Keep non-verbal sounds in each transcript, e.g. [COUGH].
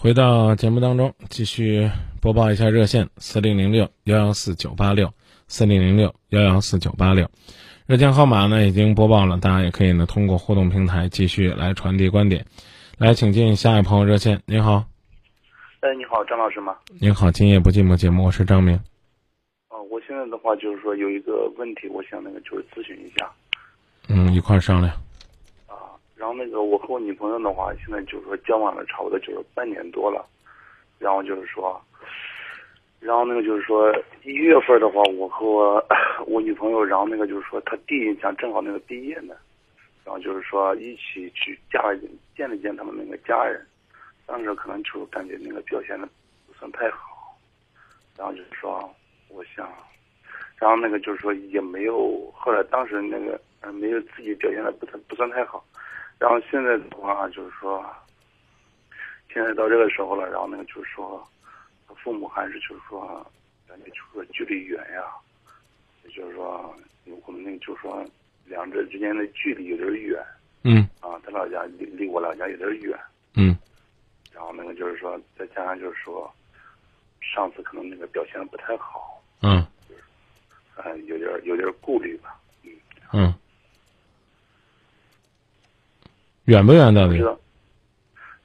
回到节目当中，继续播报一下热线：四零零六幺幺四九八六，四零零六幺幺四九八六。热线号码呢已经播报了，大家也可以呢通过互动平台继续来传递观点。来，请进下一位朋友热线。您好，哎，你好，张老师吗？您好，今夜不寂寞节目，我是张明。哦，我现在的话就是说有一个问题，我想那个就是咨询一下。嗯，一块儿商量。然后那个我和我女朋友的话，现在就是说交往了差不多就是半年多了，然后就是说，然后那个就是说一月份的话，我和我 [COUGHS] 我女朋友，然后那个就是说她弟想正好那个毕业呢，然后就是说一起去家里见了见他们那个家人，当时可能就感觉那个表现的不算太好，然后就是说我想，然后那个就是说也没有，后来当时那个呃没有自己表现的不太不算太好，然后现在的话就是说，现在到这个时候了，然后那个就是说，父母还是就是说，感觉就是说距离远呀，也就是说我们那个就是说两者之间的距离有点远。嗯。啊，他老家离离我老家有点远，嗯。然后那个就是说再加上就是说，上次可能那个表现的不太好，嗯。啊，有点有点顾虑吧，嗯，嗯，远不远到底不知？道。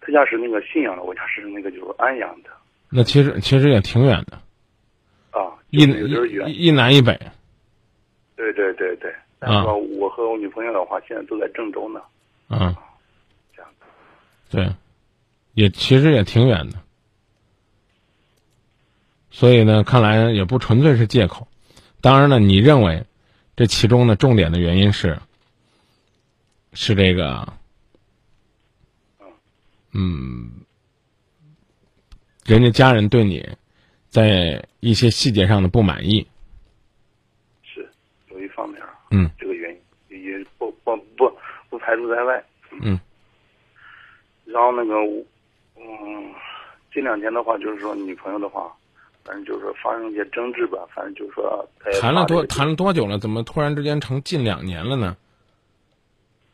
他家是那个信阳的，我家是那个就是安阳的那其实其实也挺远的，啊，一就是远。一一南一北。对对对对，但是说我和我女朋友的话，现在都在郑州呢，啊，这样子。对，也其实也挺远的。所以呢，看来也不纯粹是借口。当然了，你认为这其中的重点的原因是是这个，嗯，人家家人对你在一些细节上的不满意。是有一方面啊，嗯这个原因也不不不不排除在外。嗯然后那个，嗯，这两天的话，就是说女朋友的话，反正就是说发生一些争执吧，反正就是说谈了多谈了多久了？怎么突然之间成近两年了呢？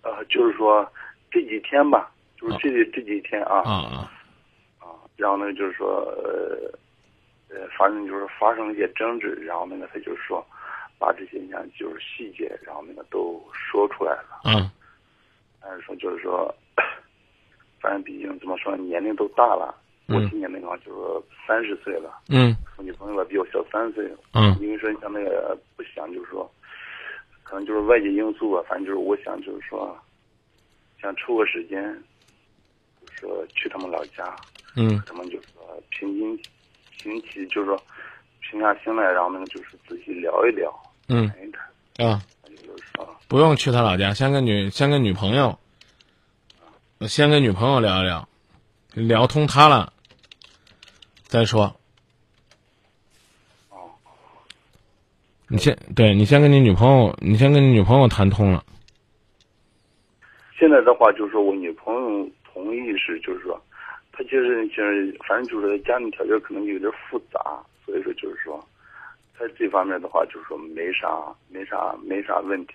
呃，就是说这几天吧，就是啊这这几天啊啊啊啊，然后呢就是说呃呃，反正就是发生了一些争执，然后那个他就是说把这些你看就是细节，然后那个都说出来了。啊！但是说就是说，反正毕竟怎么说，年龄都大了。我嗯今年那个就是说三十岁了，嗯我女朋友吧比我小三岁。嗯因为说像那个不想就是说，可能就是外界因素吧，反正就是我想就是说，想抽个时间，就是说去他们老家，嗯他们就是说平心平起，就是说平下心来，然后那个就是仔细聊一聊，嗯谈一谈，啊！就是说，不用去他老家，先跟女先跟女朋友，先跟女朋友聊一聊，聊通他了，再说。哦，你先对你先跟你女朋友，你先跟你女朋友谈通了。现在的话就是我女朋友同意是，就是说，他就是就是反正就是家庭条件可能有点复杂，所以说就是说，他这方面的话就是说没啥没啥没啥问题，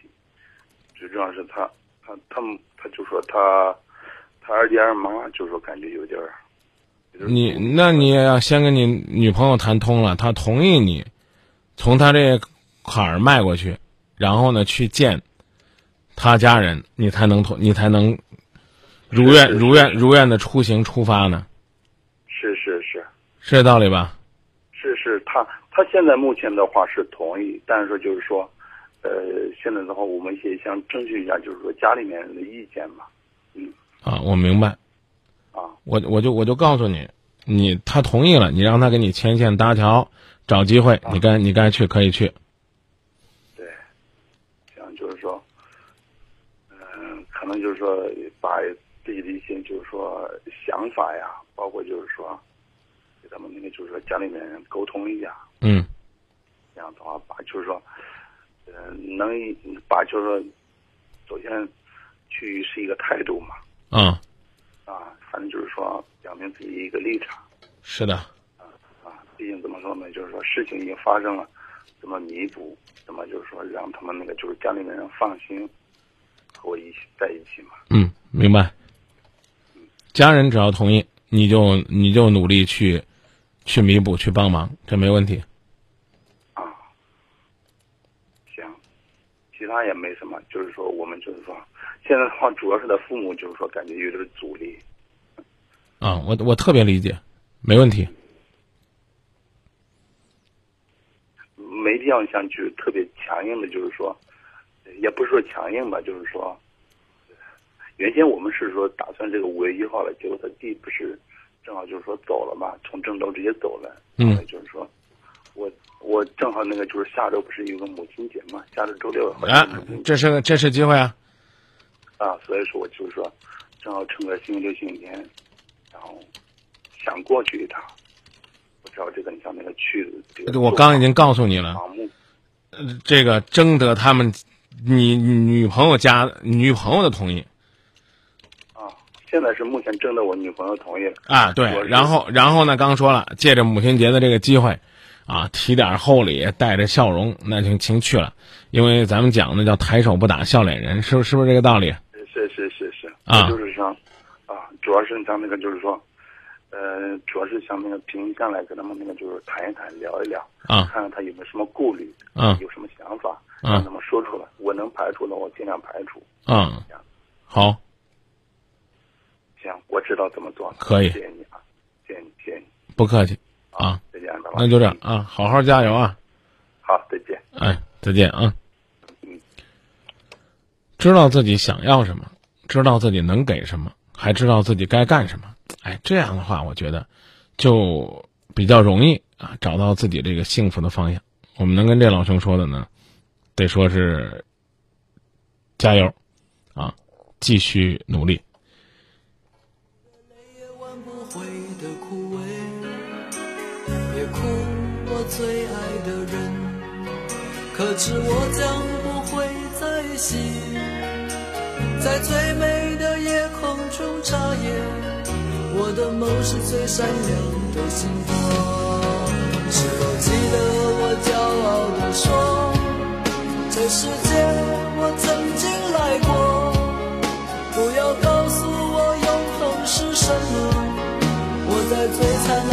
最重要是他他他们她就说他他二爹二妈就说感觉有点儿，有点儿你那你也要先跟你女朋友谈通了，她同意你从他这坎儿迈过去，然后呢去见他家人，你才能同你才能如愿如愿如愿的出行出发呢，是是是是这道理吧？是是，他他现在目前的话是同意，但是说就是说，呃，现在的话我们也想争取一下，就是说家里面人的意见嘛，嗯啊，我明白。啊。我我就我就告诉你，你他同意了，你让他给你牵线搭桥，找机会，你该你该去可以去。对，这样就是说，嗯、可能就是说把自己的一些就是说想法呀，包括就是说，给他们那个就是说家里面人沟通一下，嗯这样的话把就是说，呃，能把就是说，首先去是一个态度嘛，啊，啊，反正就是说表明自己一个立场是的，啊啊，毕竟怎么说呢，就是说事情已经发生了，怎么弥补，怎么就是说让他们那个就是家里面人放心和我一起在一起嘛。嗯，明白。家人只要同意，你就你就努力去去弥补、去帮忙，这没问题。啊，行，其他也没什么，就是说我们就是说，现在的话主要是他父母就是说感觉有点阻力。啊，我我特别理解，没问题。没必要像去特别强硬的，就是说，也不是说强硬吧，就是说，原先我们是说打算这个五月一号了，结果他弟不是正好就是说走了嘛，从郑州直接走了。嗯。就是说，我我正好那个就是下周不是有个母亲节嘛，下周周六。啊，这是个这是机会啊。啊，所以说我就是说，正好趁个星期六、星期天，然后想过去一趟。知道这个，你像那个去这个，我刚已经告诉你了，呃，这个征得他们你女朋友家女朋友的同意。啊，现在是目前征得我女朋友同意了。啊，对，然后然后呢，刚说了，借着母亲节的这个机会，啊，提点厚礼，带着笑容，那就请去了，因为咱们讲的叫抬手不打笑脸人，是不是不是这个道理？是是是是啊，就是说，啊，主要是像那个就是说。呃，主要是想那个平下来跟他们那个就是谈一谈，聊一聊，啊，看看他有没有什么顾虑，啊，有什么想法，让他们说出来。我能排除的，我尽量排除。嗯，好，行，我知道怎么做。可以，谢谢你啊，谢谢你，谢谢你。不客气啊，再见，那就这样啊，好好加油啊。好，再见。哎，再见啊。嗯，知道自己想要什么，知道自己能给什么，还知道自己该干什么。哎，这样的话，我觉得就比较容易啊，找到自己这个幸福的方向。我们能跟这老兄说的呢，得说是加油啊，继续努力。可知我将不会再醒，在最美的夜空中眨眼。我的梦是最闪亮的星光，是否记得我骄傲地说，这世界我曾经来过。不要告诉我永恒是什么，我在最灿烂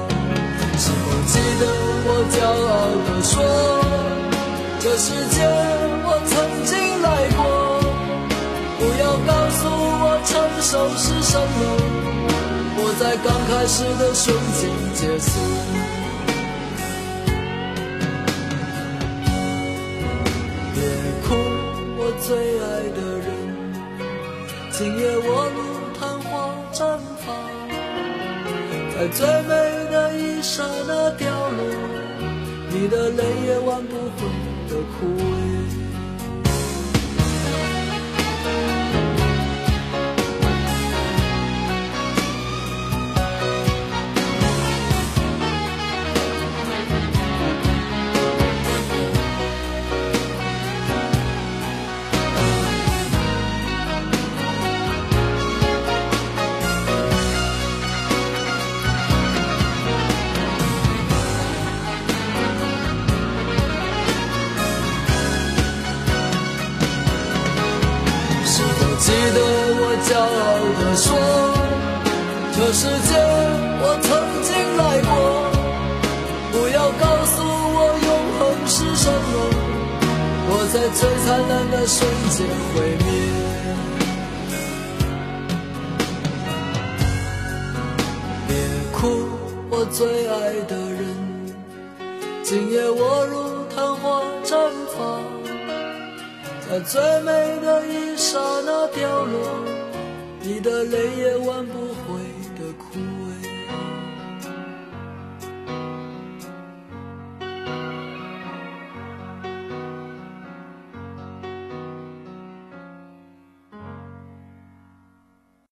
记得我骄傲地说，这世界我曾经来过。不要告诉我成熟是什么，我在刚开始的瞬间结束。别哭，我最爱的人，今夜我如昙花绽放。在最美刹那掉落，你的泪也挽不回的枯萎。这世界我曾经来过。不要告诉我永恒是什么，我在最灿烂的瞬间毁灭。别哭，我最爱的人，今夜我如昙花绽放，在最美的一刹那掉落。你的泪也挽不回。